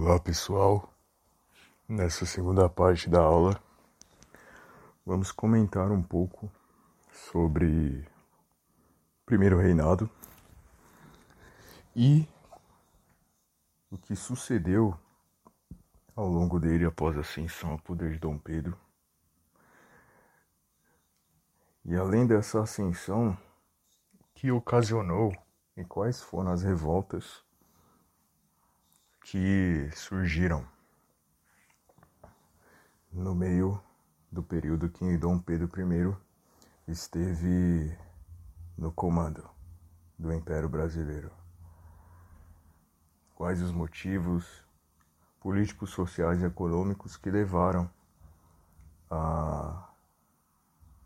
Olá pessoal, nessa segunda parte da aula vamos comentar um pouco sobre o primeiro reinado e o que sucedeu ao longo dele após a ascensão ao poder de Dom Pedro. E além dessa ascensão, que ocasionou e quais foram as revoltas que surgiram no meio do período que Dom Pedro I esteve no comando do Império Brasileiro. Quais os motivos políticos, sociais e econômicos que levaram a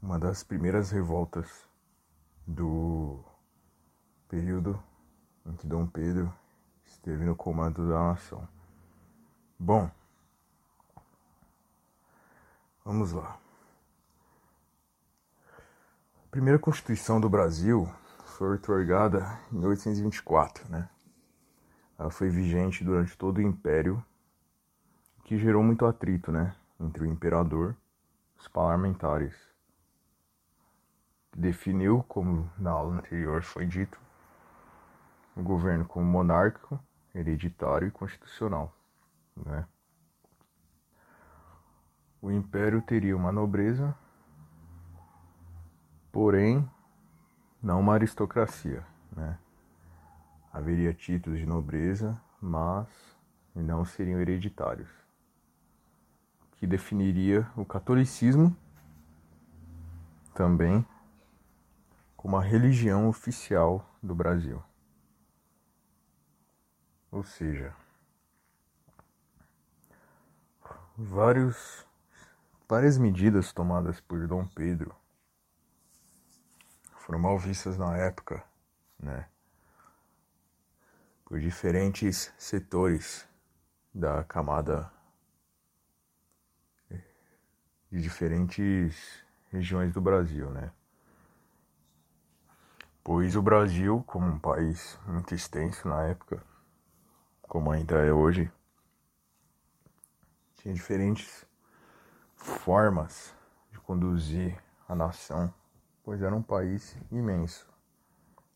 uma das primeiras revoltas do período em que Dom Pedro esteve no comando da nação. Bom, vamos lá. A primeira Constituição do Brasil foi otorgada em 1824, né? Ela foi vigente durante todo o Império, que gerou muito atrito, né? Entre o imperador e os parlamentares. Definiu, como na aula anterior foi dito, o governo como monárquico hereditário e constitucional. Né? O império teria uma nobreza, porém não uma aristocracia. Né? Haveria títulos de nobreza, mas não seriam hereditários. Que definiria o catolicismo também como a religião oficial do Brasil. Ou seja, vários, várias medidas tomadas por Dom Pedro foram mal vistas na época, né? Por diferentes setores da camada de diferentes regiões do Brasil, né? Pois o Brasil, como um país muito extenso na época, como ainda é hoje, tinha diferentes formas de conduzir a nação, pois era um país imenso,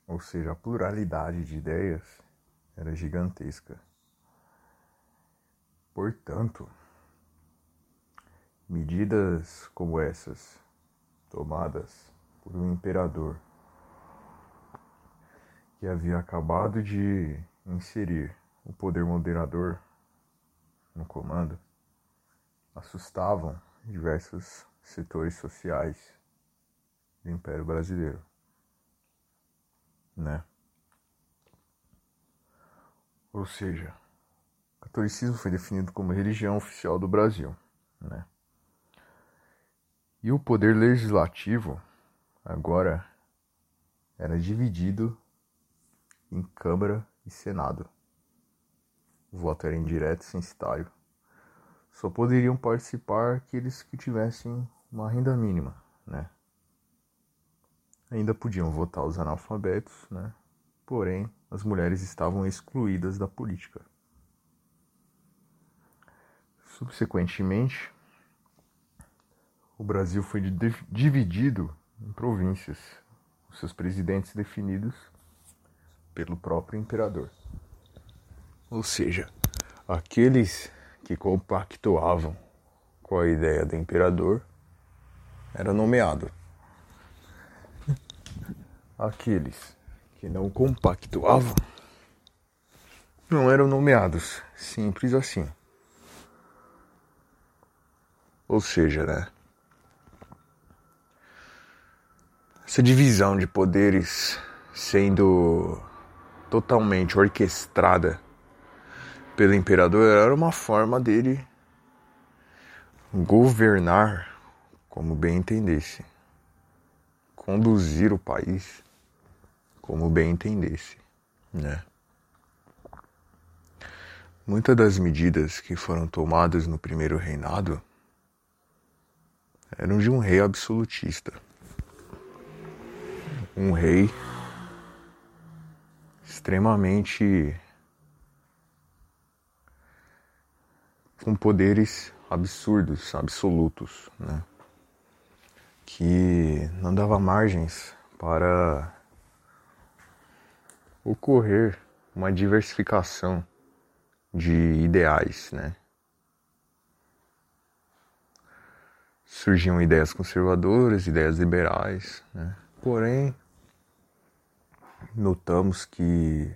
ou seja, a pluralidade de ideias era gigantesca. Portanto, medidas como essas, tomadas por um imperador que havia acabado de inserir o poder moderador no comando assustavam diversos setores sociais do Império Brasileiro, né? Ou seja, o catolicismo foi definido como religião oficial do Brasil, né? E o poder legislativo agora era dividido em Câmara e Senado. Voto era indireto censitário. Só poderiam participar aqueles que tivessem uma renda mínima, né? Ainda podiam votar os analfabetos, né? Porém, as mulheres estavam excluídas da política. Subsequentemente, o Brasil foi dividido em províncias, os seus presidentes definidos pelo próprio imperador. Ou seja, aqueles que compactuavam com a ideia do imperador eram nomeados. Aqueles que não compactuavam não eram nomeados. Simples assim. Ou seja, né? Essa divisão de poderes sendo totalmente orquestrada pelo imperador era uma forma dele governar como bem entendesse, conduzir o país como bem entendesse, né? Muitas das medidas que foram tomadas no primeiro reinado eram de um rei absolutista. Um rei extremamente com poderes absurdos, absolutos, né? que não dava margens para ocorrer uma diversificação de ideais, né? Surgiam ideias conservadoras, ideias liberais, né? Porém, notamos que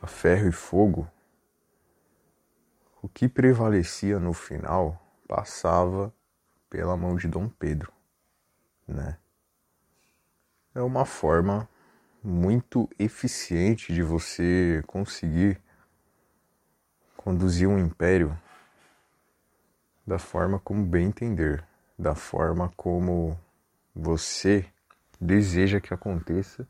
a ferro e fogo, o que prevalecia no final passava pela mão de Dom Pedro, né? É uma forma muito eficiente de você conseguir conduzir um império da forma como bem entender, da forma como você deseja que aconteça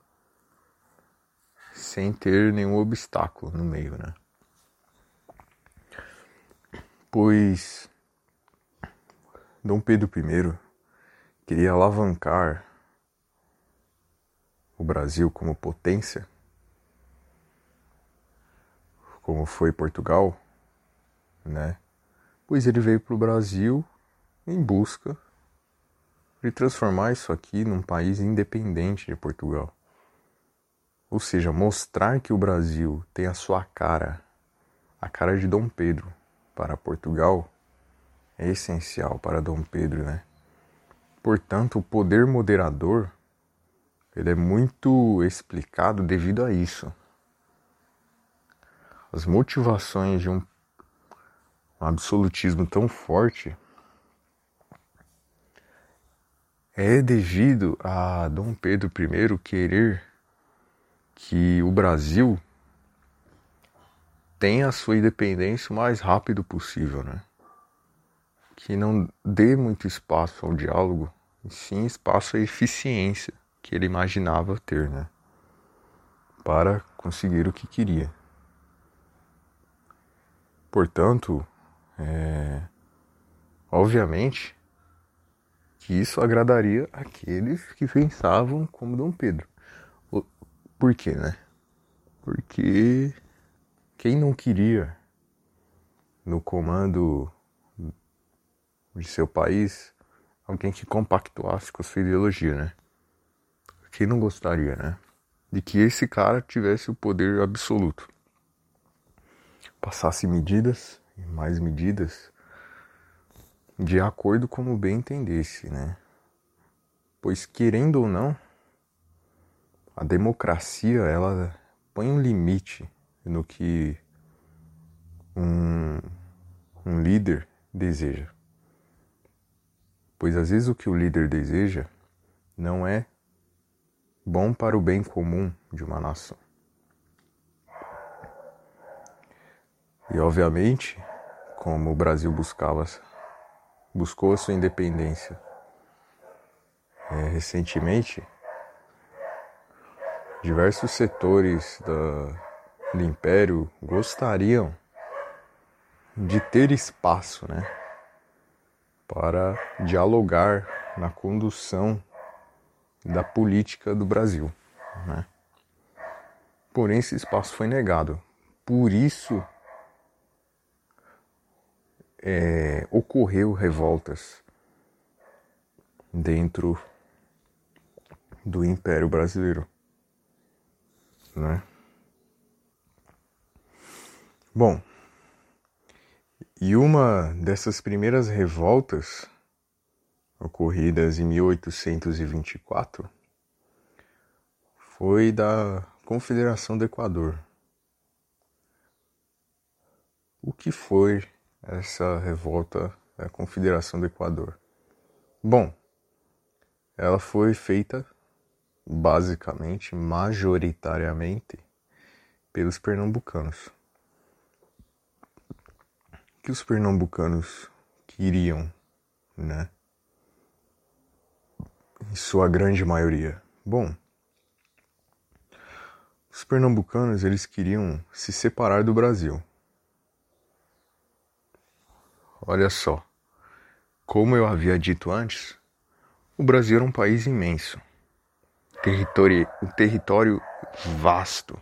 sem ter nenhum obstáculo no meio, né? Pois Dom Pedro I queria alavancar o Brasil como potência, como foi Portugal, né? Pois ele veio para o Brasil em busca de transformar isso aqui num país independente de Portugal. Ou seja, mostrar que o Brasil tem a sua cara, a cara de Dom Pedro para Portugal, é essencial para Dom Pedro, né? Portanto, o poder moderador ele é muito explicado devido a isso. As motivações de um, um absolutismo tão forte é devido a Dom Pedro I querer que o Brasil tenha a sua independência o mais rápido possível, né? Que não dê muito espaço ao diálogo, e sim espaço à eficiência que ele imaginava ter, né? Para conseguir o que queria. Portanto, é, obviamente que isso agradaria aqueles que pensavam como Dom Pedro. Por quê, né? Porque quem não queria no comando de seu país alguém que compactuasse com a sua ideologia, né? Quem não gostaria, né? De que esse cara tivesse o poder absoluto. Passasse medidas e mais medidas de acordo como bem entendesse, né? Pois querendo ou não, a democracia ela põe um limite no que um, um líder deseja. Pois às vezes o que o líder deseja não é bom para o bem comum de uma nação. E obviamente, como o Brasil buscava buscou a sua independência é, recentemente, diversos setores da, do império gostariam de ter espaço, né, para dialogar na condução da política do Brasil, né? Porém, esse espaço foi negado. Por isso, é, ocorreu revoltas dentro do Império Brasileiro né? Bom, e uma dessas primeiras revoltas ocorridas em 1824 foi da Confederação do Equador. O que foi essa revolta da Confederação do Equador? Bom, ela foi feita basicamente, majoritariamente, pelos pernambucanos. Que os pernambucanos queriam, né? Em sua grande maioria. Bom, os pernambucanos eles queriam se separar do Brasil. Olha só, como eu havia dito antes, o Brasil era um país imenso território, um território vasto.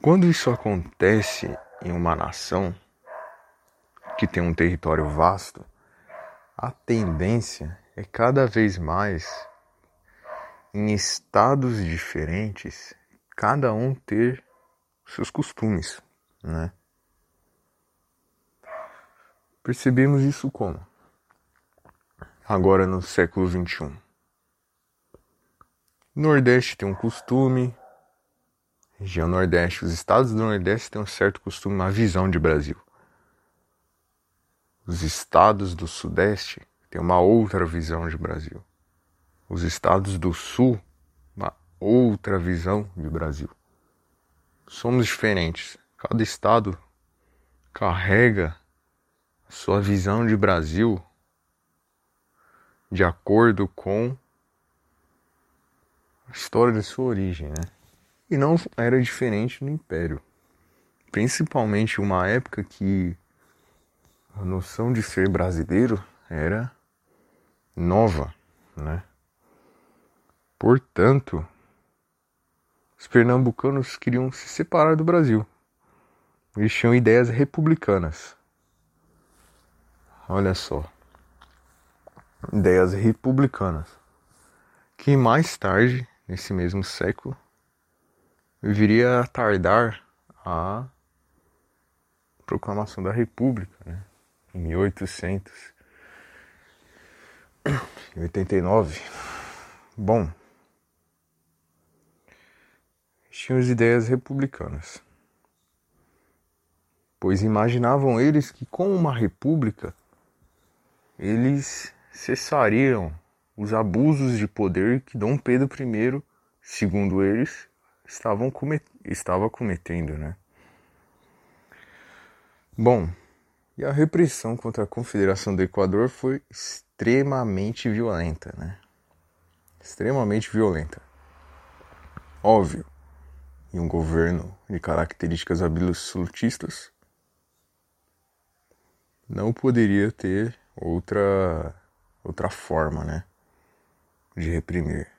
Quando isso acontece em uma nação que tem um território vasto, a tendência é cada vez mais em estados diferentes, cada um ter seus costumes, né? Percebemos isso como? Agora no século XXI. Nordeste tem um costume, região Nordeste, os estados do Nordeste têm um certo costume, uma visão de Brasil. Os estados do Sudeste têm uma outra visão de Brasil. Os estados do Sul, uma outra visão de Brasil. Somos diferentes. Cada estado carrega sua visão de Brasil de acordo com a história de sua origem, né? E não era diferente no Império. Principalmente uma época que a noção de ser brasileiro era nova, né? Portanto, os pernambucanos queriam se separar do Brasil. Eles tinham ideias republicanas. Olha só. Ideias republicanas. Que mais tarde, nesse mesmo século, viria a tardar a proclamação da República, né? Em 1889. Bom, tinham as ideias republicanas, pois imaginavam eles que com uma república eles cessariam os abusos de poder que Dom Pedro I, segundo eles, estavam comet estava cometendo, né? Bom, e a repressão contra a Confederação do Equador foi extremamente violenta, né? Extremamente violenta. Óbvio, em um governo de características absolutistas, não poderia ter outra outra forma, né, de reprimir.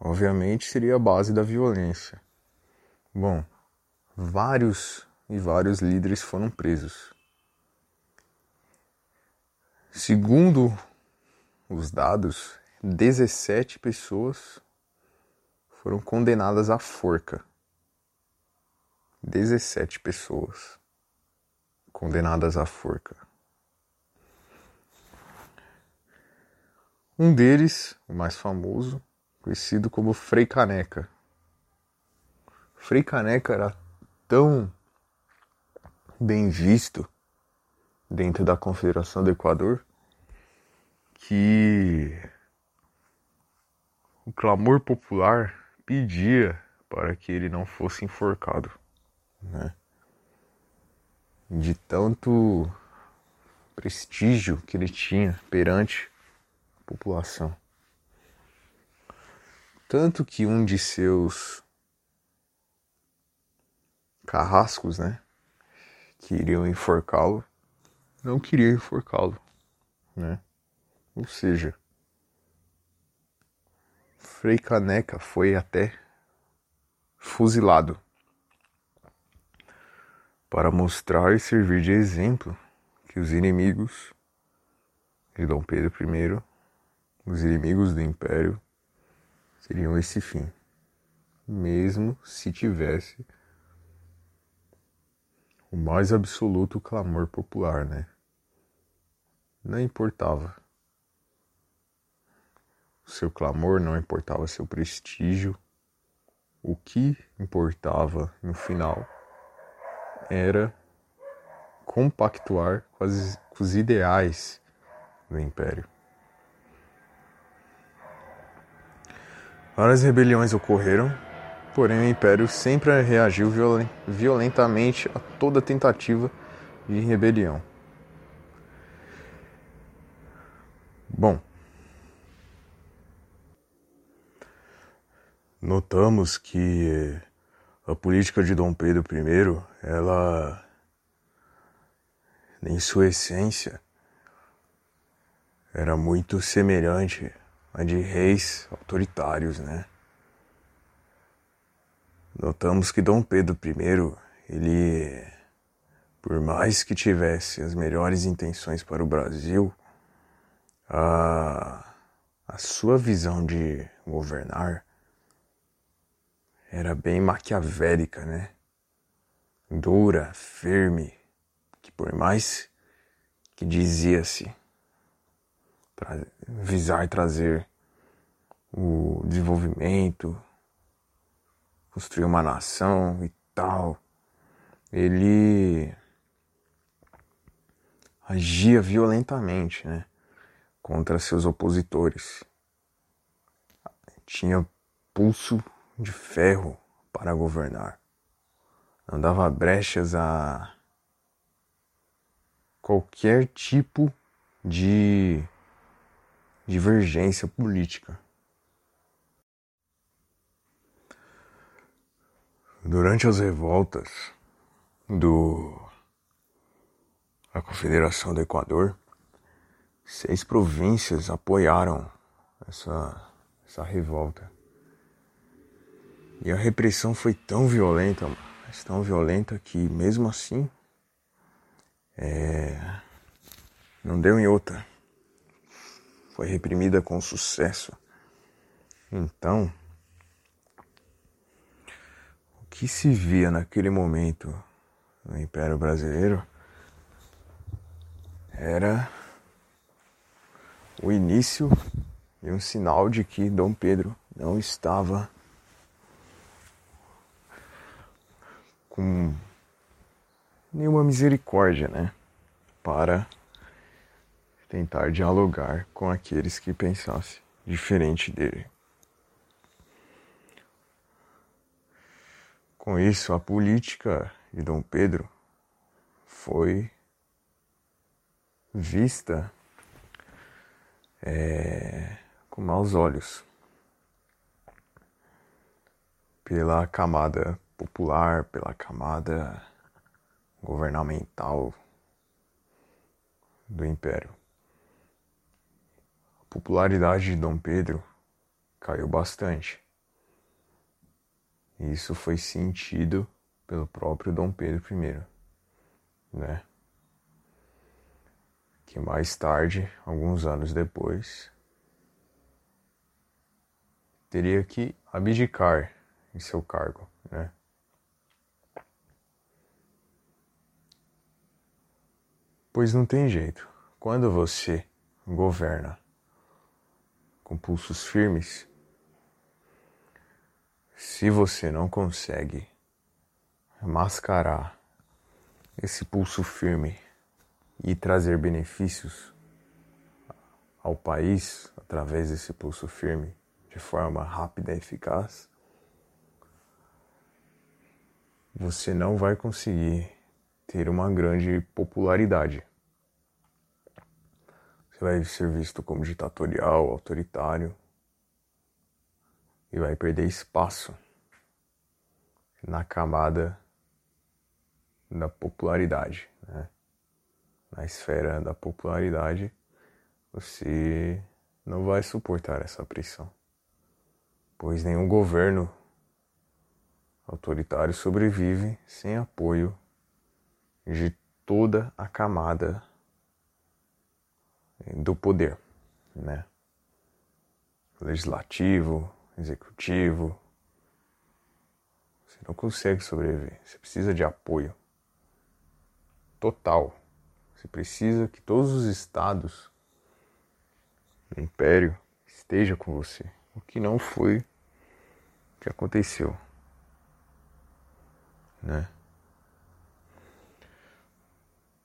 Obviamente seria a base da violência. Bom, vários e vários líderes foram presos. Segundo os dados, 17 pessoas foram condenadas à forca. 17 pessoas condenadas à forca. Um deles, o mais famoso, conhecido como Frei Caneca. Frei Caneca era tão bem visto dentro da Confederação do Equador que o clamor popular pedia para que ele não fosse enforcado, né? De tanto prestígio que ele tinha perante a população. Tanto que um de seus carrascos, né, que iriam enforcá-lo, não queria enforcá-lo, né? Ou seja, Frei Caneca foi até fuzilado para mostrar e servir de exemplo que os inimigos de Dom Pedro I, os inimigos do Império, seriam esse fim, mesmo se tivesse o mais absoluto clamor popular, né? Não importava seu clamor, não importava seu prestígio. O que importava no final era compactuar com, as, com os ideais do império. Várias rebeliões ocorreram, porém o império sempre reagiu violentamente a toda tentativa de rebelião. Bom, notamos que a política de Dom Pedro I, ela, em sua essência, era muito semelhante à de reis autoritários, né? Notamos que Dom Pedro I, ele por mais que tivesse as melhores intenções para o Brasil, a, a sua visão de governar era bem maquiavélica, né? Dura, firme, que por mais que dizia-se visar trazer o desenvolvimento, construir uma nação e tal, ele agia violentamente, né, contra seus opositores. Tinha pulso de ferro para governar. Não dava brechas a qualquer tipo de divergência política. Durante as revoltas do a Confederação do Equador, seis províncias apoiaram essa, essa revolta. E a repressão foi tão violenta, mas tão violenta que mesmo assim é, não deu em outra. Foi reprimida com sucesso. Então, o que se via naquele momento no Império Brasileiro era o início e um sinal de que Dom Pedro não estava com nenhuma misericórdia, né? Para tentar dialogar com aqueles que pensassem diferente dele. Com isso, a política de Dom Pedro foi vista é, com maus olhos pela camada popular, pela camada governamental do império. A popularidade de Dom Pedro caiu bastante. Isso foi sentido pelo próprio Dom Pedro I, né? Que mais tarde, alguns anos depois, teria que abdicar em seu cargo, né? Pois não tem jeito. Quando você governa com pulsos firmes, se você não consegue mascarar esse pulso firme e trazer benefícios ao país através desse pulso firme de forma rápida e eficaz, você não vai conseguir ter uma grande popularidade. Você vai ser visto como ditatorial, autoritário e vai perder espaço na camada da popularidade. Né? Na esfera da popularidade, você não vai suportar essa pressão, pois nenhum governo autoritário sobrevive sem apoio de toda a camada do poder, né? Legislativo, executivo. Você não consegue sobreviver. Você precisa de apoio total você precisa que todos os estados do império estejam com você, o que não foi o que aconteceu, né?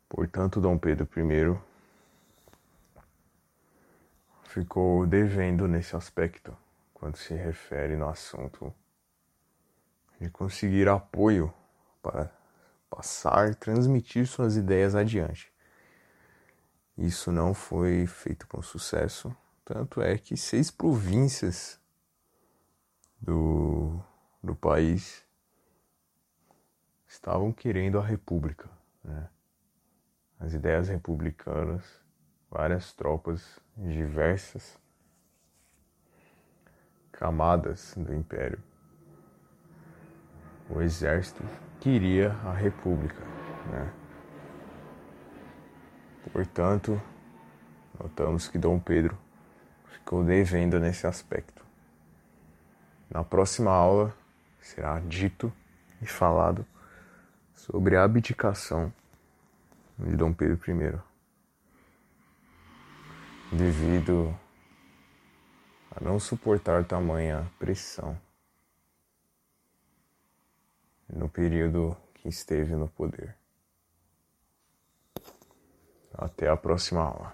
Portanto, Dom Pedro I ficou devendo nesse aspecto quando se refere no assunto de conseguir apoio para passar, transmitir suas ideias adiante. Isso não foi feito com sucesso, tanto é que seis províncias do, do país estavam querendo a república. Né? As ideias republicanas, várias tropas diversas camadas do império. O exército queria a república. Né? Portanto, notamos que Dom Pedro ficou devendo nesse aspecto. Na próxima aula será dito e falado sobre a abdicação de Dom Pedro I, devido a não suportar tamanha pressão no período que esteve no poder. Até a próxima aula.